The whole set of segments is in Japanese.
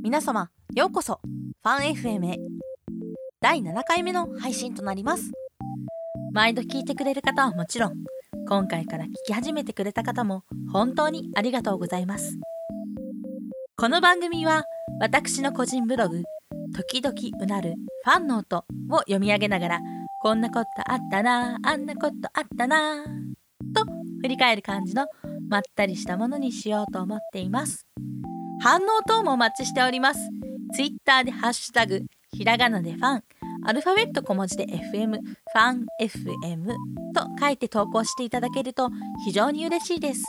皆様ようこそファン FM へ。第7回目の配信となります。毎度聞いてくれる方はもちろん今回から聞き始めてくれた方も本当にありがとうございます。この番組は私の個人ブログ時々うなるファンノートを読み上げながらこんなことあったなあんなことあったなと振り返る感じのまったりしたものにしようと思っています。反応等もお待ちしております。ツイッターでハッシュタグ、ひらがなでファン、アルファベット小文字で FM、ファン FM と書いて投稿していただけると非常に嬉しいです。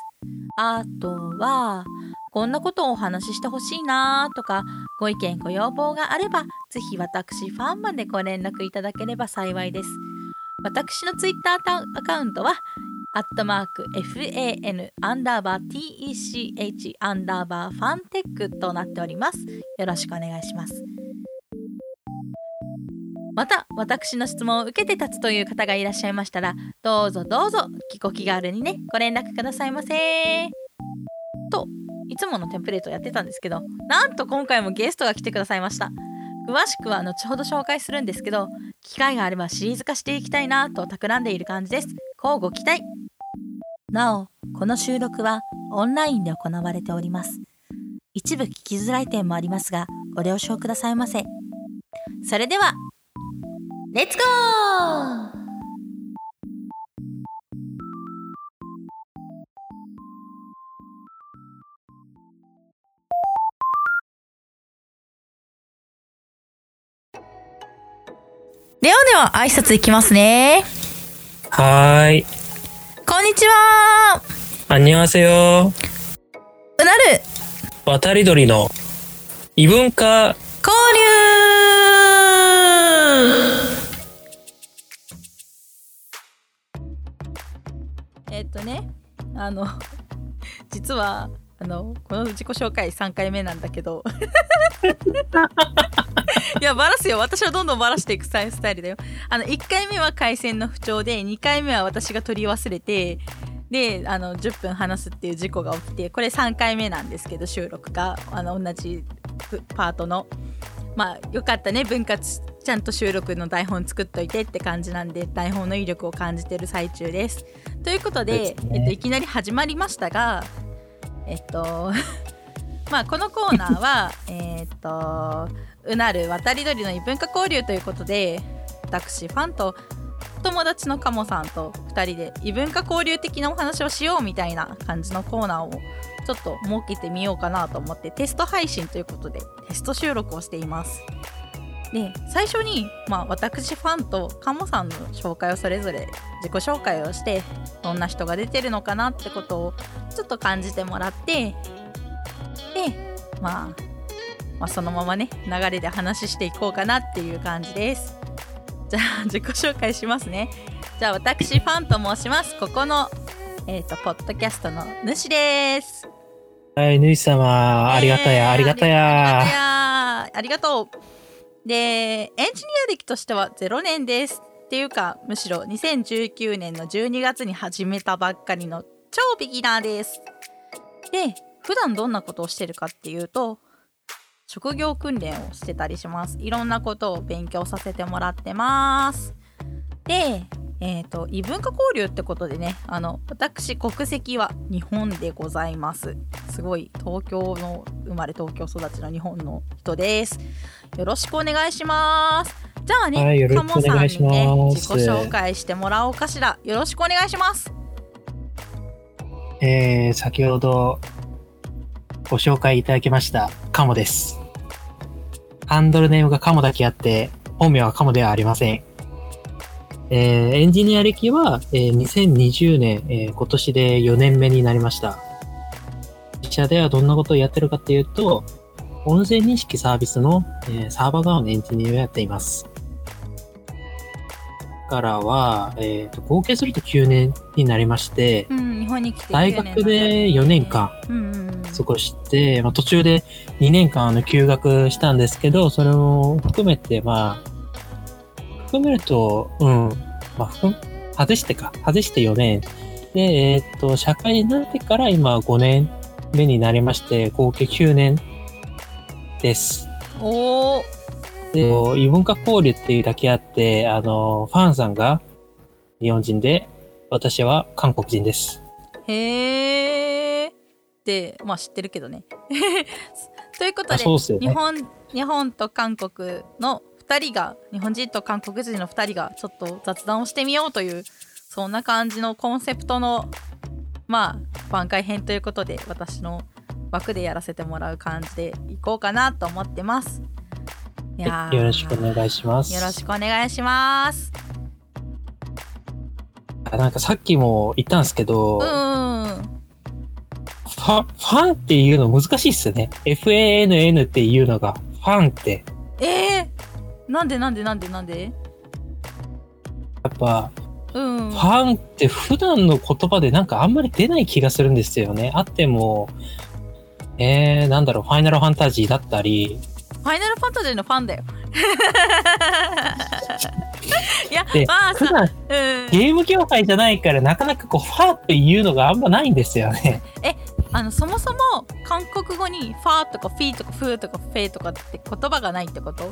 あとは、こんなことをお話ししてほしいなとか、ご意見ご要望があれば、ぜひ私ファンまでご連絡いただければ幸いです。私のツイッターアカウントは、アットマーク FAN アンダーバー TECH アンダーバーファンテックとなっております。よろしくお願いします。また私の質問を受けて立つという方がいらっしゃいましたらどうぞどうぞご気軽にねご連絡くださいませといつものテンプレートをやってたんですけどなんと今回もゲストが来てくださいました詳しくは後ほど紹介するんですけど機会があればシリーズ化していきたいなと企んでいる感じです乞うご期待なお、この収録はオンラインで行われております。一部聞きづらい点もありますが、ご了承くださいませ。それでは、レッツゴーではでは挨拶いきますね。はーい。こんにちは。あんにわせよ。うなる。渡り鳥の異文化。交流。えっとね、あの、実は、あの、この自己紹介3回目なんだけど いや、バラすよ。私はどんどんバラしていくスタイルだよ。あの、1回目は回線の不調で、2回目は私が取り忘れて、で、あの、10分話すっていう事故が起きて、これ3回目なんですけど、収録が、あの、同じパートの。まあ、よかったね、分割、ちゃんと収録の台本作っといてって感じなんで、台本の威力を感じてる最中です。ということで、でね、えっと、いきなり始まりましたが、えっと まあこのコーナーは えっとうなる渡り鳥の異文化交流ということで私ファンと友達のカモさんと2人で異文化交流的なお話をしようみたいな感じのコーナーをちょっと設けてみようかなと思ってテスト配信ということでテスト収録をしています。で最初に、まあ、私ファンとカモさんの紹介をそれぞれ自己紹介をしてどんな人が出てるのかなってことをちょっと感じてもらってで、まあ、まあそのままね流れで話していこうかなっていう感じです。じゃあ 自己紹介しますね。じゃあ私ファンと申します。ここのえっ、ー、とポッドキャストの主です。はい主様ありがたや、ありがたや。ありがとうでエンジニア歴としては0年です。っていうかむしろ2019年の12月に始めたばっかりの超ビギナーです。で普段どんなことをしてるかっていうと職業訓練をしてたりします。いろんなことを勉強させてもらってます。でえっ、ー、と異文化交流ってことでねあの私国籍は日本でございます。すごい東京の生まれ東京育ちの日本の人です。よろしくお願いします。じゃあね、はい、カモさんにね自己紹介してもらおうかしら。よろしくお願いします。えー、先ほどご紹介いただきました、カモです。ハンドルネームがカモだけあって、本名はカモではありません。えー、エンジニア歴は、えー、2020年、えー、今年で4年目になりました。自社ではどんなことをやってるかっていうと、音声認識サービスの、えー、サーバー側のエンジニアをやっています。からは、えーと、合計すると9年になりまして、うん、日本に来て大学で4年間過ごして、まあ、途中で2年間あの休学したんですけど、それを含めて、まあ、含めると、うん、まあ、外してか、外して4年。で、えっ、ー、と、社会になってから今5年目になりまして、合計9年です。おーで、異文化交流っていうだけあって、あの、ファンさんが日本人で、私は韓国人です。へーってまあ知ってるけどね ということあでね。日本日本と韓国の2人が日本人と韓国人の2人がちょっと雑談をしてみようというそんな感じのコンセプトのまあ番外編ということで私の枠でやらせてもらう感じでいこうかなと思ってます。いやよろしくお願いします。よろしくお願いします。あなんかさっきも言ったんですけど、うんフ。ァファンっていうの難しいっすよね。FANN っていうのが、ファンって、えー、なんでなんでなんでなんで？やっぱ、うんフ。ァンって普段の言葉でなんかあんまり出ない気がするんですよね。あっても、えー、なんだろう、ファイナルファンタジーだったり、ファイナルファンタジーのファンだよ。いやで、まあさ、うん、ゲーム業界じゃないからなかなかこう、ファンっていうのがあんまないんですよね。あのそもそも韓国語にファーとかフィーとかフーとかフェーとかって言葉がないってこと？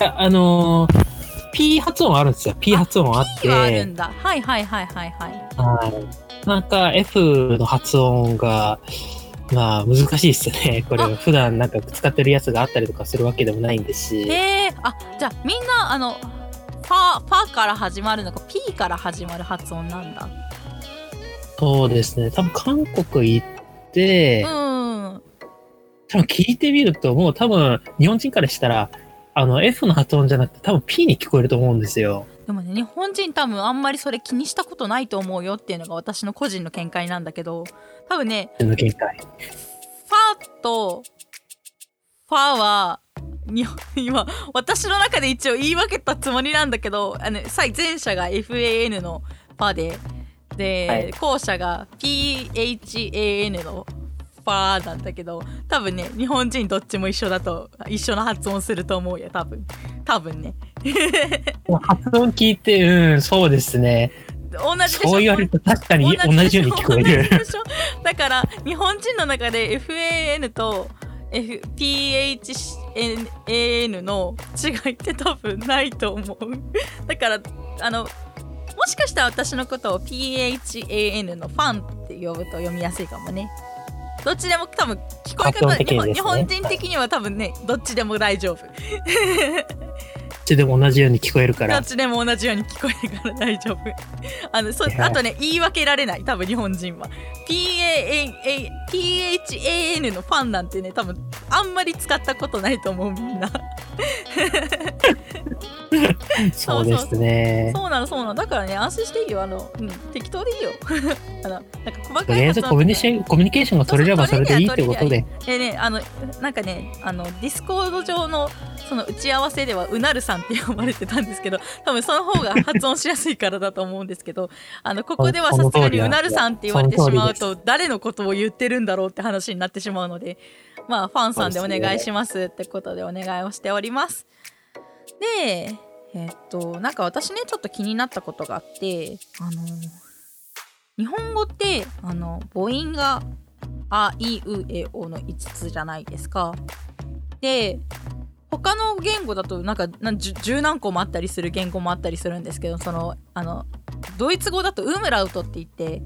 ああのー、P 発音あるんですよ。P 発音あって。はあるんだ。はいはいはいはいはい。はい。なんか F の発音が、まあ難しいっすね。これあ普段なんか使ってるやつがあったりとかするわけでもないんですし。えー、あじゃあみんなあのファーファーから始まるのか P から始まる発音なんだ。そうですね。多分韓国行って、うん。多分聞いてみるともう多分日本人からしたら、あの F の発音じゃなくて多分 P に聞こえると思うんですよ。でもね日本人多分あんまりそれ気にしたことないと思うよっていうのが私の個人の見解なんだけど多分ねの見解。ファーとファーはに今私の中で一応言い分けたつもりなんだけどあのさ前者が FAN のファーでで、はい後者が PHAN のファーなんだけど多分ね日本人どっちも一緒だと一緒の発音すると思うよ多分。多分ね。発音聞いて、うん、そうですね。同じでしょ？そう言われると確かに同じように聞こえる。だから日本人の中で FAN と F PHAN の違いって多分ないと思う。だからあのもしかしたら私のことを PHAN のファンって呼ぶと読みやすいかもねどっちでも多分聞こえ方、ね。日本人的には多分ねどっちでも大丈夫ちでも同じように聞こえるから。どっ。ちでも同じように聞こえるから大丈夫。あのそあとね言い分けられない多分日本人は。PHAN のファンなんてね多分あんまり使ったことないと思うみんな。そうですね。そうなのそうなの。だからね安心していいよあの、うん、適当でいいよ。あのなんか細かとりあえずコミュニケーションコミュニケーションが取れればそれでいいってことで。でねあのなんかねあのディスコード上のその打ち合わせではうなるさんって呼ばれてたんですけど多分その方が発音しやすいからだと思うんですけどあのここではさすがにうなるさんって言われてしまうと誰のことを言ってるんだろうって話になってしまうのでまあファンさんでお願いしますってことでお願いをしております。でえっとなんか私ねちょっと気になったことがあってあの日本語ってあの母音があいうえおの5つじゃないですか。で他の言語だとなんか十十何個もあったりする言語もあったりするんですけどそのあのドイツ語だとウムラウトって言って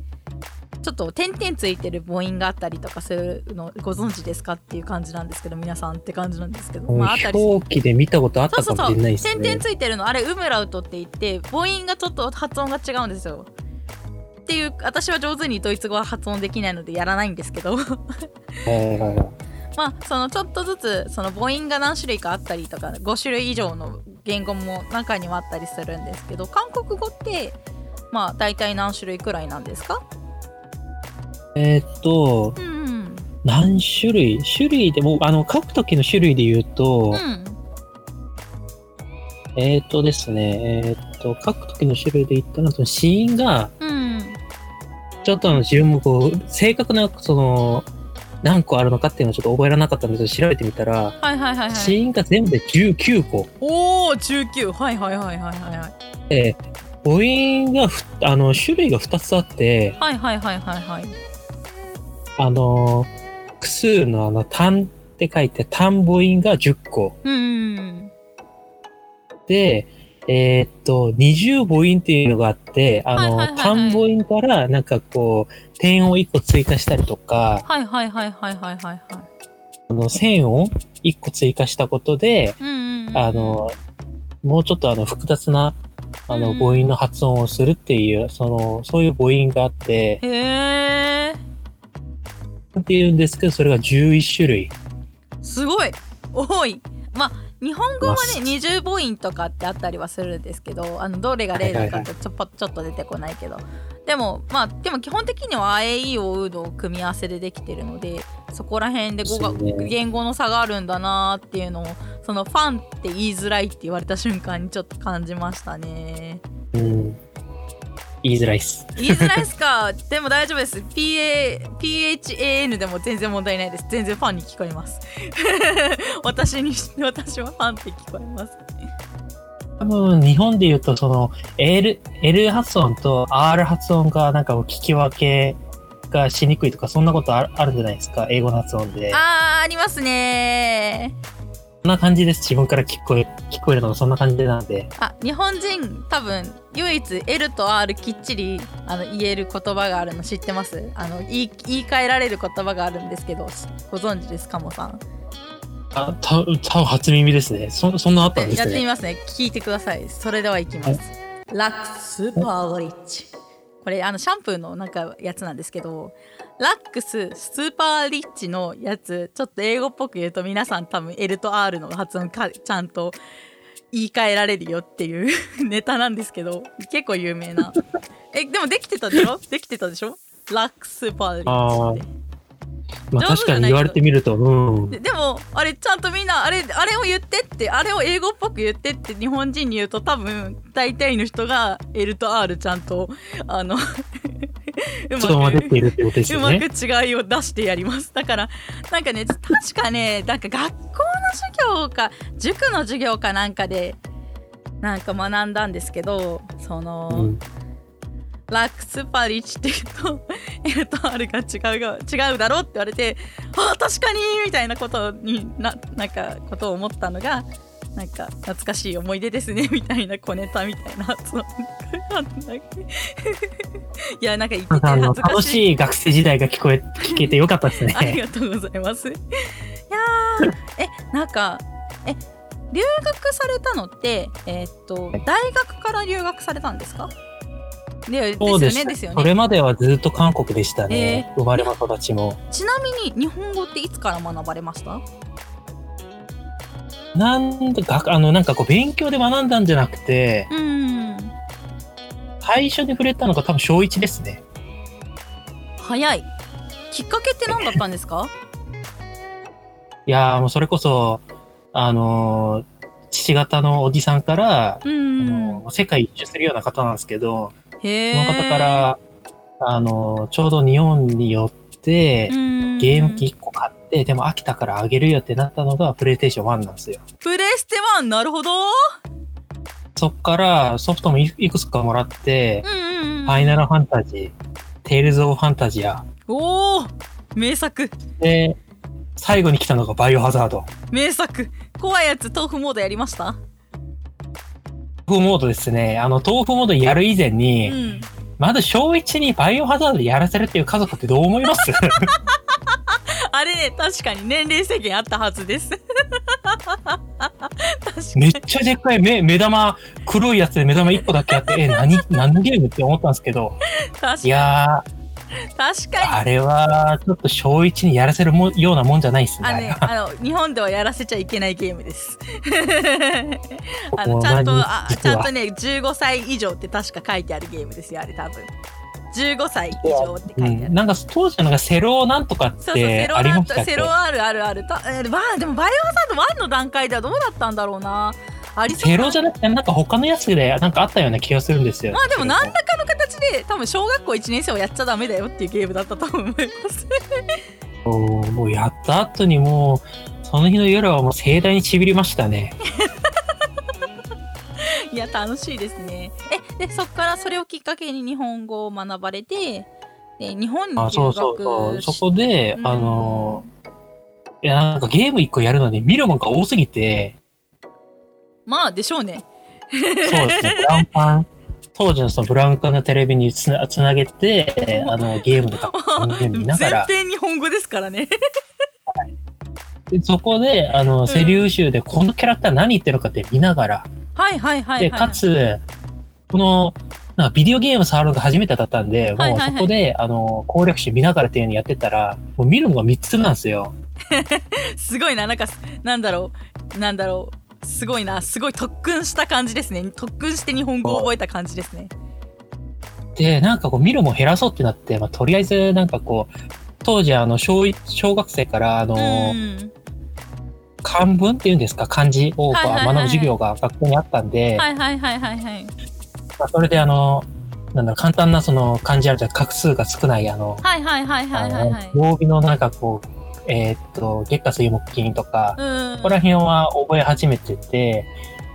ちょっと点々ついてる母音があったりとかするのご存知ですかっていう感じなんですけど皆さんって感じなんですけど、まあ、あったりで見たことあっそうそうそうたかもしれないですね。点々ついてるのあれウムラウトって言って母音がちょっと発音が違うんですよ。っていう私は上手にドイツ語は発音できないのでやらないんですけどまあそのちょっとずつその母音が何種類かあったりとか5種類以上の言語も中にはあったりするんですけど韓国語ってまあ大体何種類くらいなんですか？えーっと、うんうん。何種類？種類でも、あの、書くときの種類で言うと、うん。えーっとですね、えーっと、書くときの種類で言ったら、その子音が、うん。ちょっとあの、自分もこう、正確な、その、何個あるのかっていうのをちょっと覚えられなかったんですけど、調べてみたら、はいはいはいはい。子音が全部で19個。おお19はいはいはいはいはいはい。で、母音がふ、あの、種類が2つあって、はいはいはいはいはい。あの、複数のあの、単って書いて、単母音が10個。うんうん。で、えーっと、二重母音っていうのがあって、あの、はいはいはいはい。単母音からなんかこう、点を1個追加したりとか、はいはいはいはいはいはいはい。あの線を1個追加したことで、うんうんうんあの、もうちょっとあの、複雑な、あの、うん。母音の発音をするっていう、その、そういう母音があって、へえっていうんですけど、それが11種類。すごい。多い。まあ日本語はまね二重母音とかってあったりはするんですけどあのどれが例だかってちょ,、っと出てこないけど。でもまあでも基本的には「あえいおう」の組み合わせでできてるのでそこら辺で語が言語の差があるんだなっていうのをそのファンって言いづらいって言われた瞬間にちょっと感じましたね。うん。言いづらいっす。言いづらいっすか？でも大丈夫です。PA PHAN でも全然問題ないです。全然ファンに聞こえます。私に私はファンって聞こえます。多分、日本で言うと、その、L、L 発音と R 発音がなんか聞き分けがしにくいとか、そんなことああるんじゃないですか？英語の発音で。あーありますねそんな感じです。自分から聞こえ、聞こえるのがそんな感じなんで。あ日本人多分唯一 L と R きっちりあの言える言葉があるの知ってます？あの言い言い換えられる言葉があるんですけどご存知ですかもさん？あ、た、多分初耳ですね。そ、そんなあったんですやってみね。ますね聞いてくださいそれではいきますラックスーパーリッチこれあのシャンプーのなんかやつなんですけどラックススーパーリッチのやつちょっと英語っぽく言うと皆さん多分 L と R の発音かちゃんと言い換えられるよっていう ネタなんですけど結構有名な。えでもできてたでしょ？できてたでしょ？ラックスーパーリッチって。まあ確かに言われてみると、うん。ででもあれちゃんとみんなあれあれを言ってってあれを英語っぽく言ってって日本人に言うと多分大体の人が L と R ちゃんとあの うまま出ているってことですよね。うまく違いを出してやりますだからなんかね確かねなんか学校の授業か塾の授業かなんかでなんか学んだんですけどその、うん。ラックスパリッチって言うと L と R が違うが違うだろって言われてあ確かにみたいなことにななんかことを思ったのがなんか懐かしい思い出ですねみたいな小ネタみたいな いやなんか言ってて恥ずかしい楽しい学生時代が聞こえ、聞けてよかったですありね。がとうございます。いやーえなんかえ留学されたのってえーっと大学から留学されたんですか？でそうですよねですよね。それまではずっと韓国でしたね。生まれも育ちも。ちなみに日本語っていつから学ばれました？なんで、があの、なんかこう、勉強で学んだんじゃなくて、うーん最初に触れたのが多分小1ですね。早いきっかけって何だったんですか？いやーもうそれこそ、あのー父方のおじさんから、うあんの世界一周するような方なんですけど、その方から、あのーちょうど日本に寄って、ゲーム機1個買って、でも飽きたからあげるよってなったのがプレイステーション1なんですよ。プレステ1なるほど。そっからソフトもいいくつかもらってう、んうんうんファイナルファンタジー、テイルズ・オブ・ファンタジア、おお名作。で、最後に来たのがバイオハザード。名作。怖いやつ豆腐モードやりました？豆腐モードですね。あの、豆腐モードやる以前に、うん。まず小1にバイオハザードやらせるっていう家族ってどう思います？あれね確かに年齢制限あったはずです。めっちゃでっかい目、目玉、黒いやつで目玉1個だけあって、え、何、何のゲームって思ったんですけど、いやー、確かにあれは、ちょっと小1にやらせるもようなもんじゃないですね。あのね、あの日本ではやらせちゃいけないゲームです。あのちゃんと何あちゃんとね15歳以上って確か書いてあるゲームですよあれ多分。15歳以上って書いてある。うん、なんか当時のなんかセロなんとかってありましたっけ？セロあるあるあるたえまあでもバイオハザード1の段階ではどうだったんだろうなありそうセロじゃなくてなんか他のやつでなんかあったような気がするんですよ。まあでも何らかの形で多分小学校1年生はやっちゃダメだよっていうゲームだったと思います。もうもうやった後にもう、その日の夜はもう盛大にちびりましたね。いや楽しいですね。えでそっからそれをきっかけに日本語を学ばれてで日本に留学あそうそうそう。そこで、うんあの、いや、なんかゲーム一個やるのに見るもんが多すぎて、まあでしょうね。そうですね、ブラウン。管、当時のそのブラウン管のテレビにつなつなげて、あの、ゲームでゲーム見なが全ら、編日本語ですからね。でそこで、あの、セリフ集でこのキャラクター何言ってるのかって見ながら、はいはいはいはいで、かつ、この、なんかビデオゲーム触るのが初めてだったんで、もうそこで、あの、攻略集見ながらっていうのやってたら、もう見るのが3つなんですよ。すごいななんかなんだろうなんだろうすごいな。すごい特訓した感じですね。特訓して日本語を覚えた感じですね。で、なんかこう見るもん減らそうってなって、まあ、とりあえずなんかこう、当時あの小一、小学生からあの、うん。漢文っていうんですか、漢字を学ぶ授業が学校にあったんで、はいはいはいはいはい。まあ、それであの、なんだろう、簡単なその漢字あるじゃん、画数が少ないあの、はいはいはいはいはいはい。あの曜日のなんかこう、えーっと、月下水木金とか、うんそこら辺は覚え始めてて、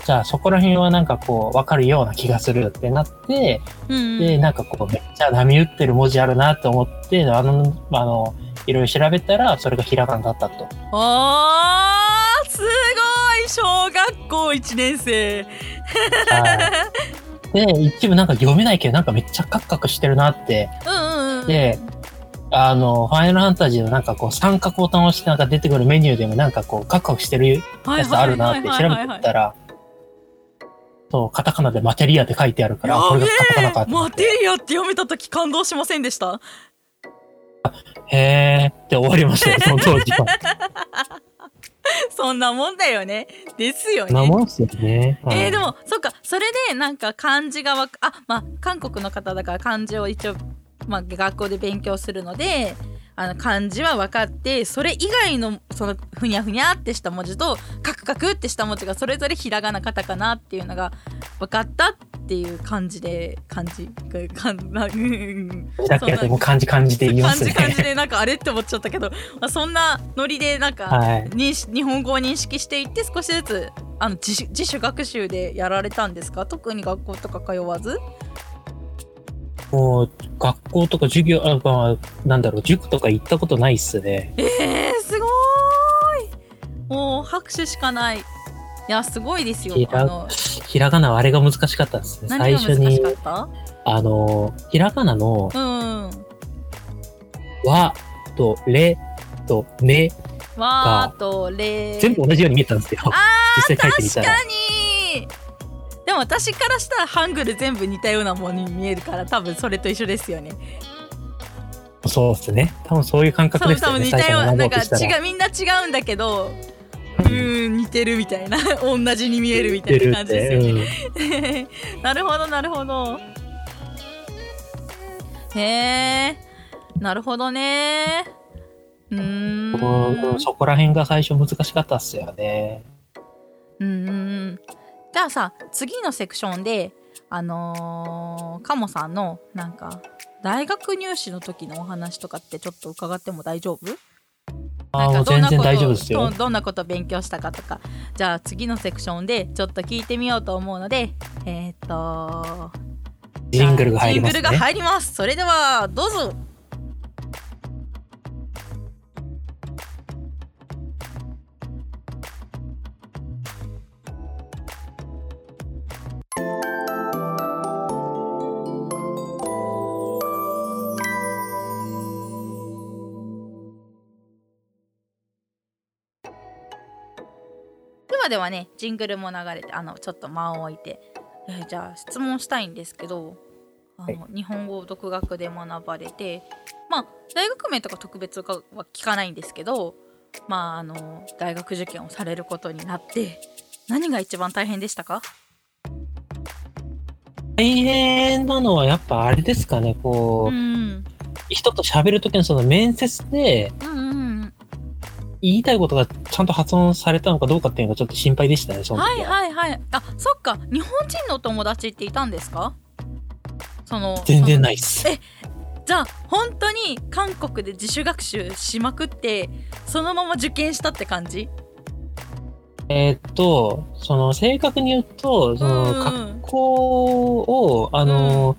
じゃあそこら辺はなんかこう、わかるような気がするってなって、うんで、なんかこう、めっちゃ波打ってる文字あるなって思って、あの、あの、いろいろ調べたら、それがひらがなだったと。おーすごい小学校1年生はい。で、一部なんか読めないけど、なんかめっちゃカクカクしてるなって。うんうんうんで、あの、ファイナルファンタジーのなんかこう、三角ボタンを押してなんか出てくるメニューでもなんかこう、カクカクしてるやつあるなって調べてみたら、そう、カタカナでマテリアって書いてあるから、あこれがカタカナかって思マって。テリアって読めた時感動しませんでした？へー。って終わりましたよ、その当時は。そんなもんだよね。ですよね。もんっすよね。はい。えー、でもそっか。それでなんか漢字がわかあまあ韓国の方だから漢字を一応、まあ、学校で勉強するのであの漢字は分かってそれ以外のそのふにゃふにゃってした文字とカクカクってした文字がそれぞれひらがなカタカナっていうのが分かったっていう感じで漢字がか んだけでも漢字漢字で言いますね。漢字漢字でなんかあれって思っちゃったけど、まあ、そんなノリでなんか、はい。日本語を認識していって少しずつあの自主学習でやられたんですか？特に学校とか通わず？もう、学校とか授業、あまあ、なんだろう、塾とか行ったことないっすね。えー、すごーいもう拍手しかないいやすごいですよひらひらがなはあれが難しかったですね。何最初にあの、ひらがなの、うんわとれとめ、わーとれ全部同じように見えたんですよ。あ実際書いてみた。確からにでも私からしたらハングル全部似たようなものに見えるから多分それと一緒ですよね。そうですね。多分そういう感覚ですよね。多分似たようななんか違うみんな違うんだけどうーん似てるみたいな。同じに見えるみたいな感じですよね、ね。なるほどなるほど。へえなるほどね。うーん。うんうんそこら辺が最初難しかったっすよね。うんうんうんじゃあさ次のセクションであのー、カモさんのなんか大学入試の時のお話とかってちょっと伺っても大丈夫？なん全然どんなこと。どんなこと勉強したかとかじゃあ次のセクションでちょっと聞いてみようと思うのでえっ、とジングルが入りますね。ジングルが入りますそれではどうぞではではねジングルも流れてあのちょっと間を置いて、えーじゃあ質問したいんですけどあの、日本語を独学で学ばれてまあ大学名とか特別は聞かないんですけどまああの大学受験をされることになって何が一番大変でしたか？大変なのはやっぱあれですかね、こう、うん。人と喋るときのその面接でうんうんうん言いたいことがちゃんと発音されたのかどうかっていうのがちょっと心配でしたね、そのはい時は。はいはいあそっか。日本人のお友達っていたんですか？その全然いないっす。えじゃあ本当に韓国で自主学習しまくってそのまま受験したって感じ？えーっと、その正確に言うと、そのうん学校を、あの、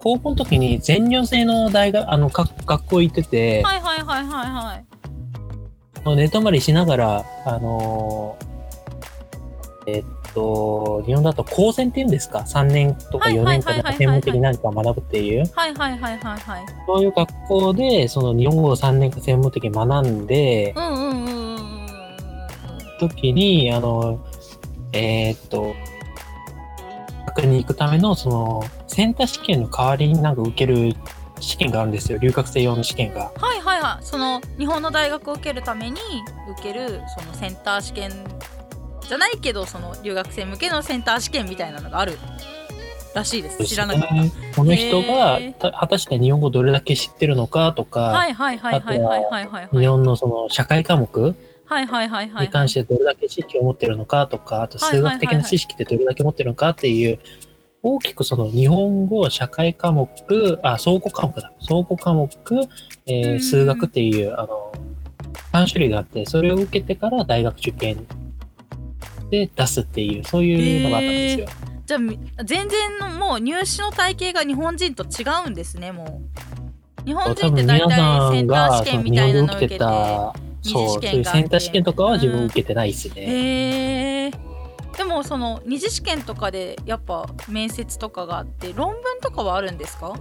高校の時に全寮制の大学、あの、か学校行ってて、はいはいはいはいはい寝泊まりしながら、あのーえっと、日本だと高専っていうんですか ?3 年とか4年とか専門的に何かを学ぶっていう、はいはいはいはいはい。そういう学校で、その日本語を3年間専門的に学んで、うんうんうんうんうん。うん時に、あの、えーっと、学に行くための、その、センター試験の代わりになんか受ける試験があるんですよ。留学生用の試験が。はいはい。はいその日本の大学を受けるために受けるそのセンター試験じゃないけどその留学生向けのセンター試験みたいなのがあるらしいです。知らなかった、ね。この人が果たして日本語どれだけ知ってるのかとか、はいはいはいはいはいはいはい日本のその社会科目はいはいはいはい。に関してどれだけ知識を持ってるのかとか、あと数学的な知識ってどれだけ持ってるのかっていう、大きくその日本語、社会科目、あ、総合科目だ。総合科目、えうんー数学っていう、あの、3種類があって、それを受けてから大学受験で出すっていう、そういうのがあったんですよ。じゃあみ全然のもう入試の体系が日本人と違うんですねもう日本人って大体センター試験みたいなのを受けてそう、そういうセンター試験とかは自分受けてないですね。へえでもその二次試験とかでやっぱ面接とかがあって論文とかはあるんですか？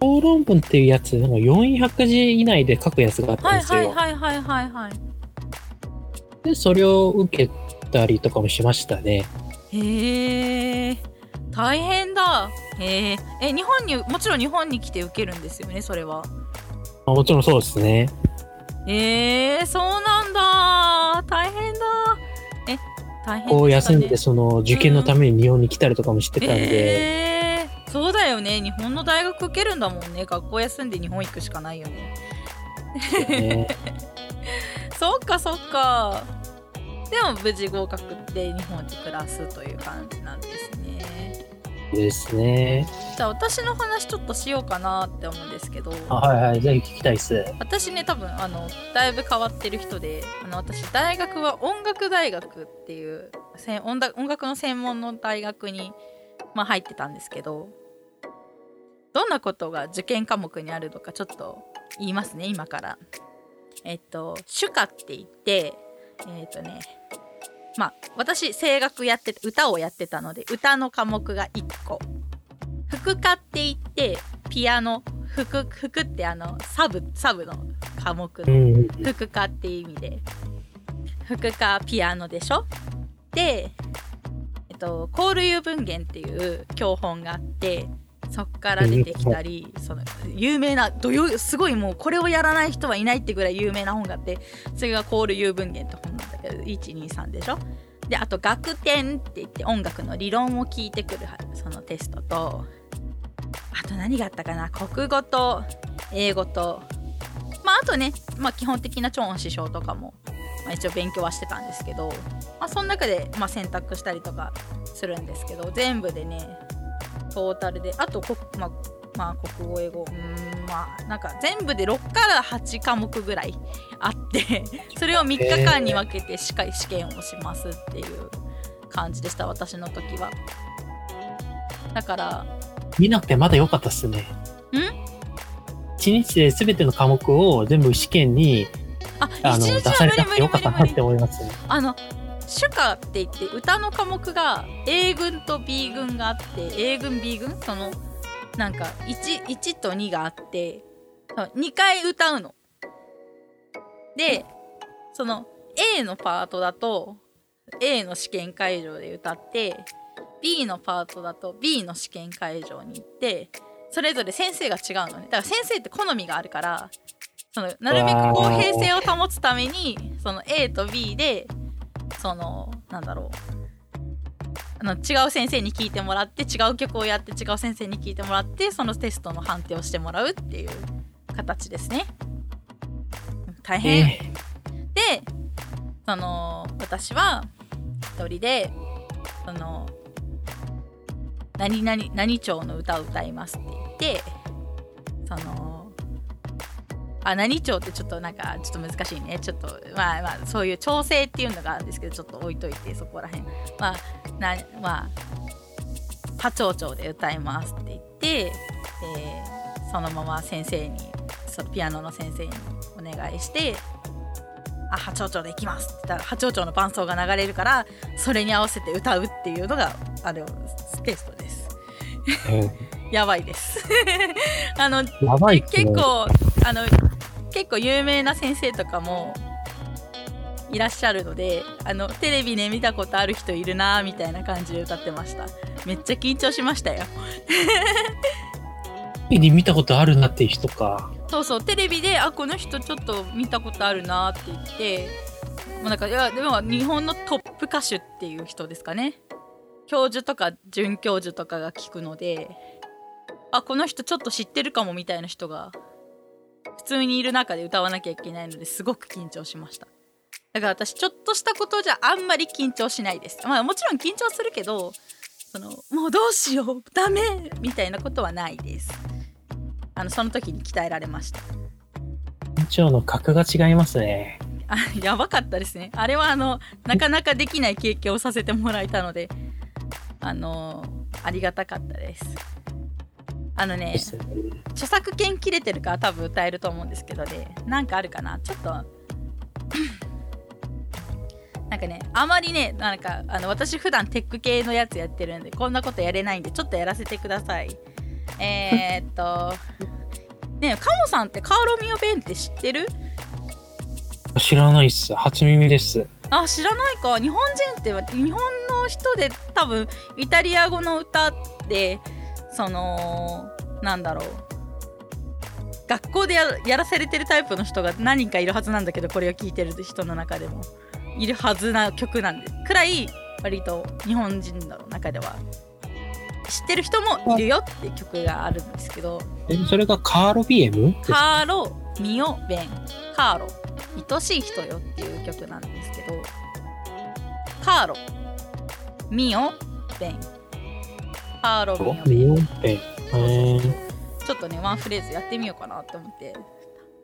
小論文っていうやつ、なんか400字以内で書くやつがあったんはいですよ。はいはいはいはいはいで、それを受けたりとかもしましたね。へえ大変だ。へええ日本にもちろん日本に来て受けるんですよねそれは。まあもちろんそうですね。えー、そうなんだ。大変だ。え大変ね。こう休んで、その受験のために日本に来たりとかもしてたんで、えー、そうだよね。日本の大学受けるんだもんね。学校休んで日本行くしかないよね。ね。そっかそっか。でも無事合格って日本で暮らすという感じなんですねですね。じゃあ私の話ちょっとしようかなって思うんですけどあはいはい、ぜひ聞きたいです。私ね多分あのだいぶ変わってる人であの私大学は音楽大学っていう音楽の専門の大学に、まあ、入ってたんですけどどんなことが受験科目にあるのかちょっと言いますね今から。えっと主科って言ってえっとねまあ私声楽やって歌をやってたので歌の科目が1個。副科って言ってピアノ。副副ってあのサブサブの科目。うのん。副科っていう意味で。副科ピアノでしょ？でえっとコールユー文言っていう教本があってそっから出てきたりその有名などよすごいもうこれをやらない人はいないってぐらい有名な本があってそれがコールユー文言って本なんだけど123でしょ？であと楽点って言って音楽の理論を聞いてくるそのテストと。あと何があったかな？国語と英語と。まああとね、まあ、基本的な超音師匠とかも、まあ、一応勉強はしてたんですけど、まあ、その中で、ま、選択したりとかするんですけど全部でねトータルであとこ、まあまあ、国語英語うーんまあなんか全部で6から8科目ぐらいあって それを3日間に分けて試験試験をしますっていう感じでした私の時はだから見なくてまだ良かったっすね。ん？一日で全ての科目を全部試験にああの出されなくてよかったなって思いますね。あの主科って言って歌の科目が A 軍と B 軍があって A 軍 B 軍そのなんか 1, 1と2があって2回歌うの。でその A のパートだと A の試験会場で歌って B のパートだと B の試験会場に行ってそれぞれ先生が違うのねだから先生って好みがあるからそのなるべく公平性を保つためにその A と B でそのなんだろう。あの違う先生に聞いてもらって違う曲をやって違う先生に聞いてもらってそのテストの判定をしてもらうっていう形ですね。大変、えでその私は一人でその何々何町の歌を歌いますって言ってそのあ何？町ってちょっとなんかちょっと難しいね。ちょっとまあまあそういう調整っていうのがあるんですけどちょっと置いといてそこら辺。まあなまあ波長町で歌いますって言って、えーそのまま先生にそのピアノの先生にお願いしてあ波長長で行きますって言ったら波長長の伴奏が流れるからそれに合わせて歌うっていうのがあれテストです。え やばいです。あのーやばい結構あの結構有名な先生とかもいらっしゃるのであのテレビで見たことある人いるなみたいな感じで歌ってました。めっちゃ緊張しましたよ。テレビで見たことあるなっていう人か。そうそう。テレビであこの人ちょっと見たことあるなって言ってもうなんかいやでも日本のトップ歌手っていう人ですかね。教授とか准教授とかが聞くのであこの人ちょっと知ってるかもみたいな人が普通にいる中で歌わなきゃいけないのですごく緊張しました。だから私ちょっとしたことじゃあんまり緊張しないです。まあもちろん緊張するけどそのもうどうしようダメみたいなことはないです。あのその時に鍛えられました。緊張の格が違いますね。あやばかったですね。あれはあのなかなかできない経験をさせてもらえたのであのありがたかったですあのね著作権切れてるから多分歌えると思うんですけどね。なんかあるかな？ちょっと。なんかねあまりねなんかあの私普段テック系のやつやってるんでこんなことやれないんでちょっとやらせてください。えー、っと ねえカモさんってカーロミオ弁って知ってる？知らないっす。初耳です。あ知らないか。日本人って日本の人で多分イタリア語の歌ってそのなんだろう。学校でややらされてるタイプの人が何人かいるはずなんだけどこれを聴いてる人の中でも。いるはずな曲なんでくらい割と日本人の中では。知ってる人もいるよって曲があるんですけど。え、それがカーロビエムカーロ・ミオ・ベン。カーロ愛しい人よっていう曲なんですけど。カーロミオ・ベンカーロ・ちょっとねワンフレーズやってみようかなって思って。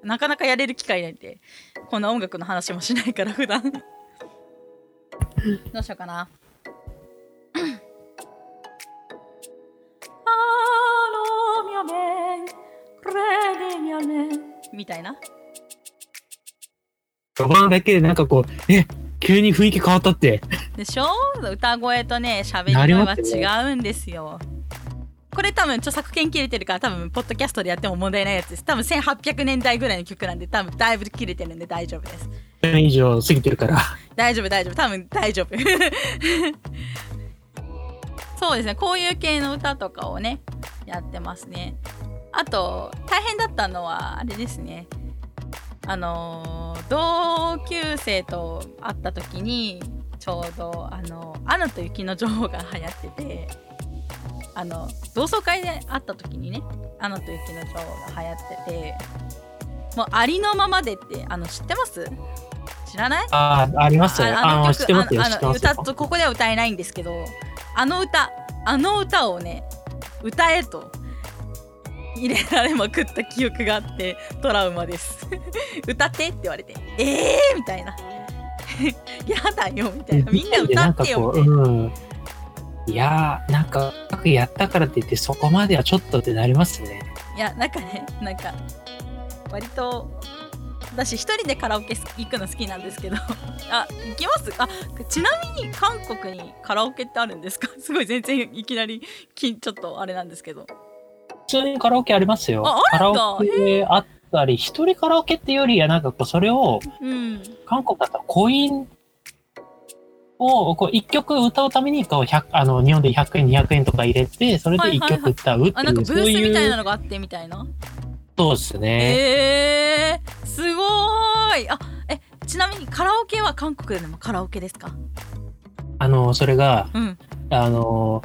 なかなかやれる機会ないんでこんな音楽の話もしないから普段。どうしようかな。みたいな。序盤だけでなんかこう、え、急に雰囲気変わったって。でしょ？歌声とね喋り声は違うんですよ。これ多分著作権切れてるから多分ポッドキャストでやっても問題ないやつです。多分1800年代ぐらいの曲なんで多分だいぶ切れてるんで大丈夫です。10年以上過ぎてるから。大丈夫大丈夫。多分大丈夫。そうですね。こういう系の歌とかをねやってますね。あと大変だったのはあれですねあのー同級生と会った時にちょうど「あのアナと雪の女王」が流行っててあの同窓会で会った時にね「アナと雪の女王」が流行っててもうありのままでってあの知ってます？知らない？ああ、ありますよ。あの、知ってますよ。あの歌とここでは歌えないんですけどあの歌あの歌をね歌えと入れられまくった記憶があってトラウマです。歌ってって言われてえーみたいな。やだよみたいな。みんな歌ってよみたいな。うん。いやー、なんか、うまくやったからって言って、そこまではちょっとってなりますね。いやなんかねなんか割と私一人でカラオケ行くの好きなんですけど。あ行きます？あちなみに韓国にカラオケってあるんですか？すごい全然いきなりきちょっとあれなんですけど。普通にカラオケありますよ。カラオケあったり、一人カラオケっていうよりは、なんかこう、それを、うん。韓国だったらコインを、こう、一曲歌うために、こう、100あの、日本で100円、200円とか入れて、それで一曲歌うっていう、あなんかブースみたいなのがあってみたいな？そうですね。えー、すごーい。あえちなみにカラオケは韓国でもカラオケですか？あの、それが、うん、あの、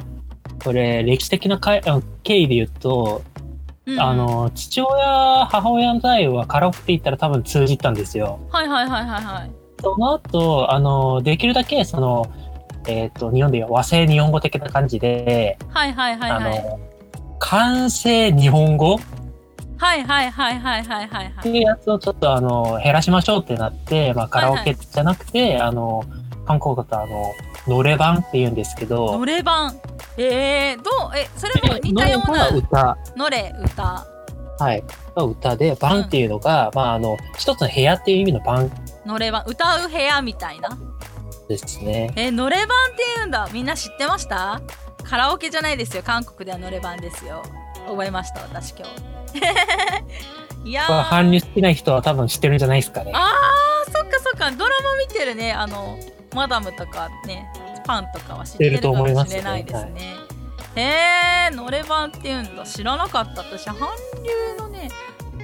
これ、歴史的なかいあ経緯で言うと、うん、あの、父親、母親の代はカラオケって言ったら多分通じたんですよ。はいはいはいはいはい。その後、あの、できるだけ、その、えっ、と、日本でいう和製日本語的な感じで、はいはいはいはい。あの、完成日本語はいはいはいはいはいはいはい。っていうやつをちょっとあの、減らしましょうってなって、まあカラオケじゃなくて、あの、韓国だとあの、ノレ版って言うんですけど、のれ版えー、どう？えそれも似たようなノレ版は歌、のれ歌。はい。が歌で、番っていうのが、まあ、あの、一つの部屋っていう意味の番のれ版歌う部屋みたいな？ですね。えのれ版って言うんだ。みんな知ってました？カラオケじゃないですよ。韓国ではのれ版ですよ。覚えました私今日いやまあ、ー韓流好きな人は多分知ってるんじゃないですかね。あーそっかそっか。ドラマ見てるね。あのマダムとかねパンとかは知ってるかもしれないですね。へえのれ版って言うんだ。知らなかった。私韓流のね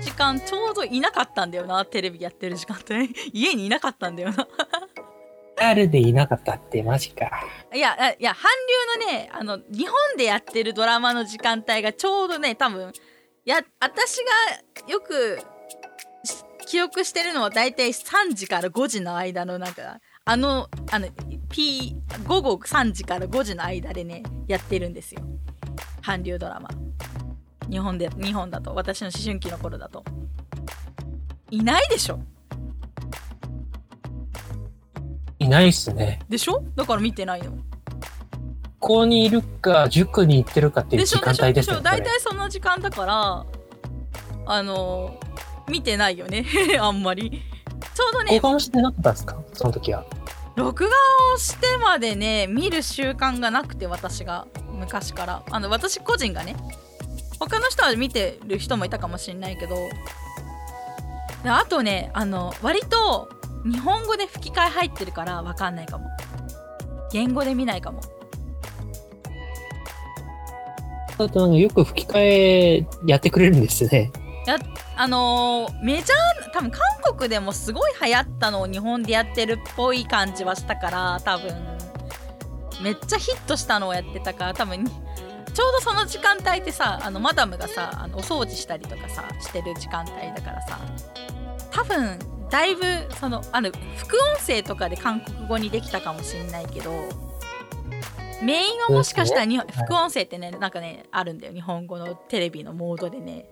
時間ちょうどいなかったんだよな。テレビやってる時間帯 家にいなかったんだよな。誰でいなかったってマジか。いやいや韓流のねあの日本でやってるドラマの時間帯がちょうどね多分や私がよくし記憶してるのは大体3時から5時の間のなんかあのあの P 午後3時から5時の間でねやってるんですよ。韓流ドラマ。日本で日本だと。私の思春期の頃だと。いないでしょ？いないっすね。でしょ？だから見てないのここにいるか、塾に行ってるかっていう時間帯ですよね。大体その時間だからあの見てないよね あんまり。ちょうどね交換もしてなかったんですか？その時は。録画をしてまでね見る習慣がなくて私が昔から。あの私個人がね他の人は見てる人もいたかもしれないけどであとねあの割と日本語で吹き替え入ってるから分かんないかも。言語で見ないかもあとなんかよく吹き替えやってくれるんですね。やあのーメジャー多分韓国でもすごい流行ったのを日本でやってるっぽい感じはしたから多分めっちゃヒットしたのをやってたから多分ちょうどその時間帯ってさあのマダムがさあのお掃除したりとかさしてる時間帯だからさ多分だいぶそのあの副音声とかで韓国語にできたかもしれないけどメインはもしかしたらに副音声ってねなんかねあるんだよ。日本語のテレビのモードでね。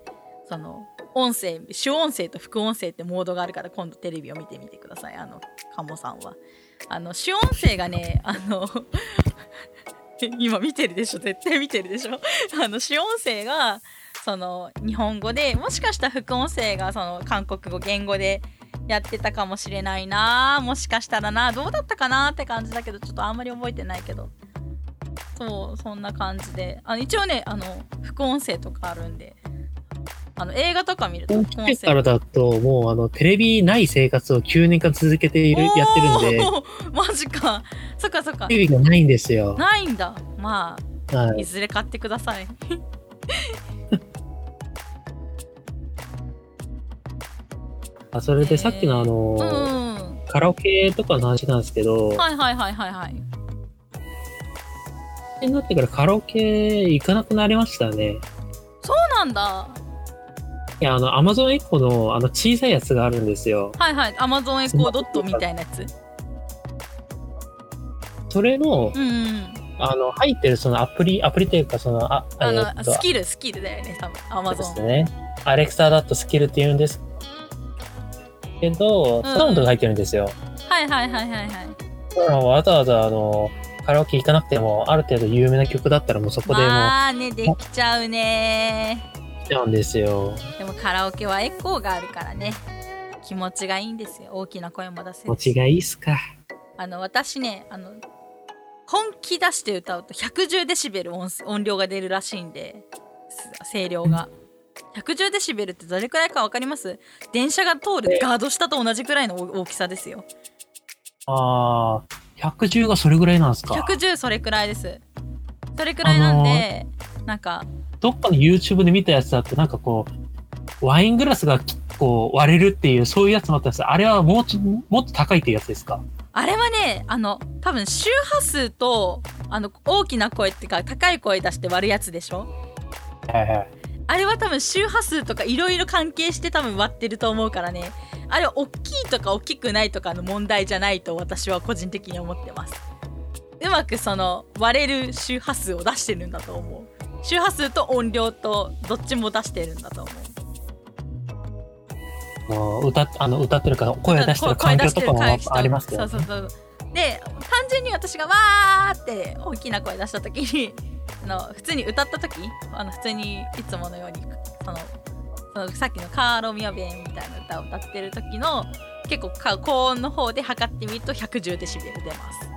その音声主音声と副音声ってモードがあるから今度テレビを見てみてください。あのカモさんは。あの主音声がねあの 今見てるでしょ？絶対見てるでしょ？あの主音声がその日本語でもしかしたら副音声がその韓国語言語でやってたかもしれないなもしかしたらなどうだったかなって感じだけどちょっとあんまり覚えてないけどそうそんな感じで。あの一応ねあの副音声とかあるんで。あの映画とか見ると副音声。からだと、もうあの、テレビない生活を9年間続けている、やってるんで、マジか。そっかそっか。テレビがないんですよ。ないんだ。まあはい。いずれ買ってください。あそれでさっきのあの、うん。カラオケとかの話なんですけど、はいはいはいはいはいになってからカラオケ行かなくなりましたね。そうなんだ。いや、あの、アマゾンエコのあの小さいやつがあるんですよ。はいはい。アマゾンエコードットみたいなやつ。それの、うんうんあの、入ってるそのアプリ、アプリというか、その、あ、あの、スキルスキルだよね多分。アマでゾンすね。アレクサだとスキルって言うんですけど、サウンドが入ってるんですよ。はいはいはいはいはい。だからわざわざ、あの、カラオケ行かなくても、ある程度有名な曲だったらもうそこでもうまあねできちゃうね。来ちゃうんですよ。でもカラオケはエコーがあるからね。気持ちがいいんですよ。大きな声も出せる持ちがいいっすか。あの私ねあの本気出して歌うと110デシベル音音量が出るらしいんで。す声量が。110デシベルってどれくらいか分かります？電車が通るガード下と同じくらいの大大きさですよ。ああ、110がそれぐらいなんですか？110それくらいですそれくらいなんで、なんかどっかの YouTube で見たやつだと、なんかこう、ワイングラスがこう割れるっていう、そういうやつもあったんですあれはもうちょもっと高いっていうやつですか？あれはねあの多分周波数とあの大きな声っていうか高い声出して割るやつでしょ？はいはい。あれは多分周波数とかいろいろ関係して多分割ってると思うからね。あれは大きいとか大きくないとかの問題じゃないと私は個人的に思ってます。うまくその割れる周波数を出してるんだと思う。周波数と音量とどっちも出してるんだと思う。あの歌っあの歌ってるから声出してる環境とかもありますよ、ね。そうそうそうで単純に私がわーって大きな声出した時にあの普通に歌った時？あの普通にいつものようにそのそのさっきのカーロミアベンみたいな歌を歌ってる時の結構か高音の方で測ってみると110デシベル出ます。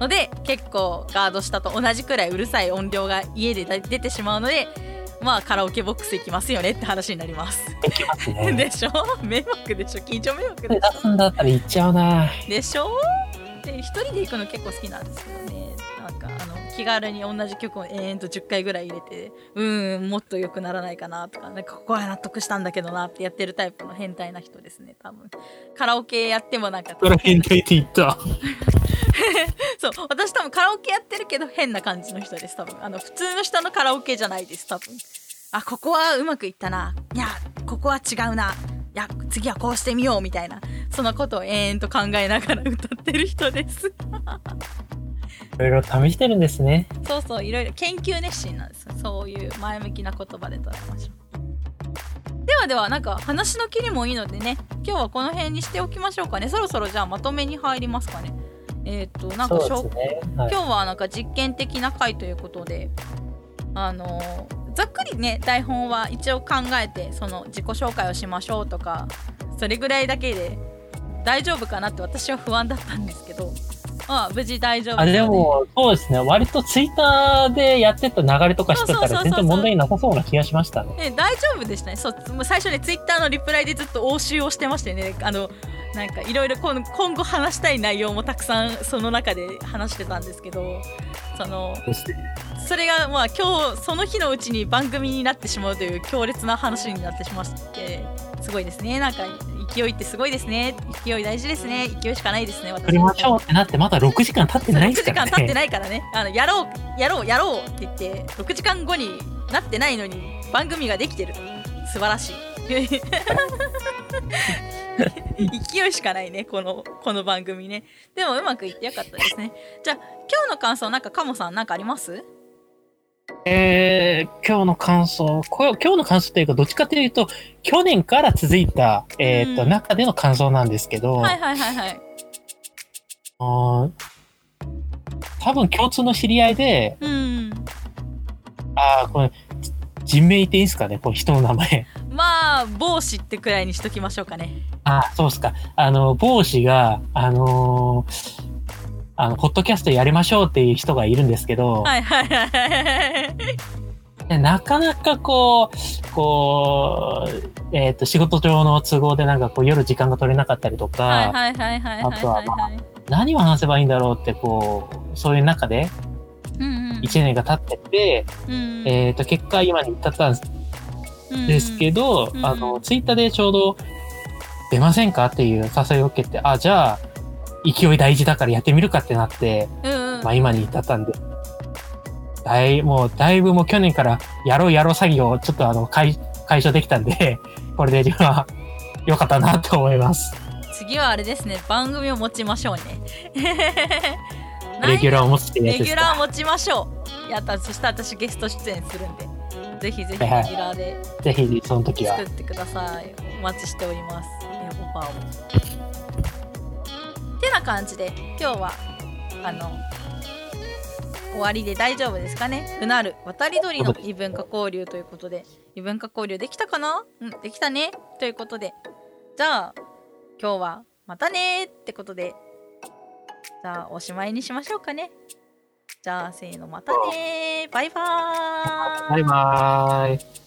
ので結構ガード下と同じくらいうるさい音量が家で出てしまうのでまあカラオケボックス行きますよねって話になります。行きますね。でしょ？迷惑でしょ？緊張迷惑で出しすんだったら行っちゃうな。ょでしょ？で一人で行くの結構好きなんですけどねなんかあの気軽に同じ曲を延々と10回ぐらい入れてうーんもっと良くならないかなとかなんかここは納得したんだけどなってやってるタイプの変態な人ですね多分。カラオケやってもなんか変態って言った。そう私多分カラオケやってるけど変な感じの人です多分。あの普通の人のカラオケじゃないです多分。あここはうまくいったな。いやここは違うな。いや次はこうしてみようみたいな。そのことを延々と考えながら歌ってる人ですいろいろ試してるんですね。そうそういろいろ研究熱心なんですよそういう前向きな言葉で捉えましょうではではなんか話の切りもいいのでね今日はこの辺にしておきましょうかねそろそろじゃあまとめに入りますかねえっ、となんかね。はい。今日はなんか実験的な回ということであのざっくりね台本は一応考えてその自己紹介をしましょうとかそれぐらいだけで大丈夫かなって私は不安だったんですけどまあ無事大丈夫あでも、そうですね。割とツイッターでやってた流れとかしてたら全然問題なさそうな気がしましたね。ね、大丈夫でしたね。そう最初ねツイッターのリプライでずっと応酬をしてましてね。あのなんかいろいろ今今後話したい内容もたくさんその中で話してたんですけど。そのそれがまあ今日その日のうちに番組になってしまうという強烈な話になってしまってすごいですね。なんか勢いってすごいですね。勢い大事ですね。勢いしかないですね私撮りましょうってなってまだ6時間経ってない6時ですからね。間経ってないからね。あのやろうやろうやろうって言って6時間後になってないのに番組ができてる。素晴らしい。勢いしかないねこのこの番組ね。でもうまくいってよかったですね。じゃあ今日の感想なんかカモさんなんかあります？えー、今日の感想、今日の感想というか、どっちかというと、去年から続いた、えーとうん中での感想なんですけど、はいはいはいはい。あー多分共通の知り合いで、うん。ああ、これ、人名言っていいですかね、この人の名前。まあ帽子ってくらいにしときましょうかね。あーそうっすか。あの、帽子が、あのーあの、ポッドキャストやりましょうっていう人がいるんですけど、はいはいはい。なかなかこう、こう、えっ、と、仕事上の都合でなんかこう夜時間が取れなかったりとか、はいはいはいはいはいあとはまあはい何を話せばいいんだろうってこう、そういう中でうんうん。1年が経ってて、うんえっ、と、結果今に至ったんですけど、うんあの、ツイッターでちょうど出ませんかっていう誘いを受けて、あ、じゃあ、勢い大事だからやってみるかってなって、うんうん。まあ今に至ったんで、だい、もうだいぶもう去年からやろうやろう詐欺をちょっとあの解解消できたんで、これで自分は良かったなと思います。次はあれですね。番組を持ちましょうね。レギュラーを持つってレギュラーか。持ちましょう。やった。そしたら私ゲスト出演するんで。ぜひぜひレギはい。ュラーでぜひその時は。作。ってください。お待ちしております。えオファーをてな感じで今日はあの終わりで大丈夫ですかね？うなる渡り鳥の異文化交流ということで。異文化交流できたかな？うんできたね。ということで。じゃあ今日はまたねーってことで。じゃあおしまいにしましょうかね。じゃあせーのまたねー。バイバーイ。バイバーイ。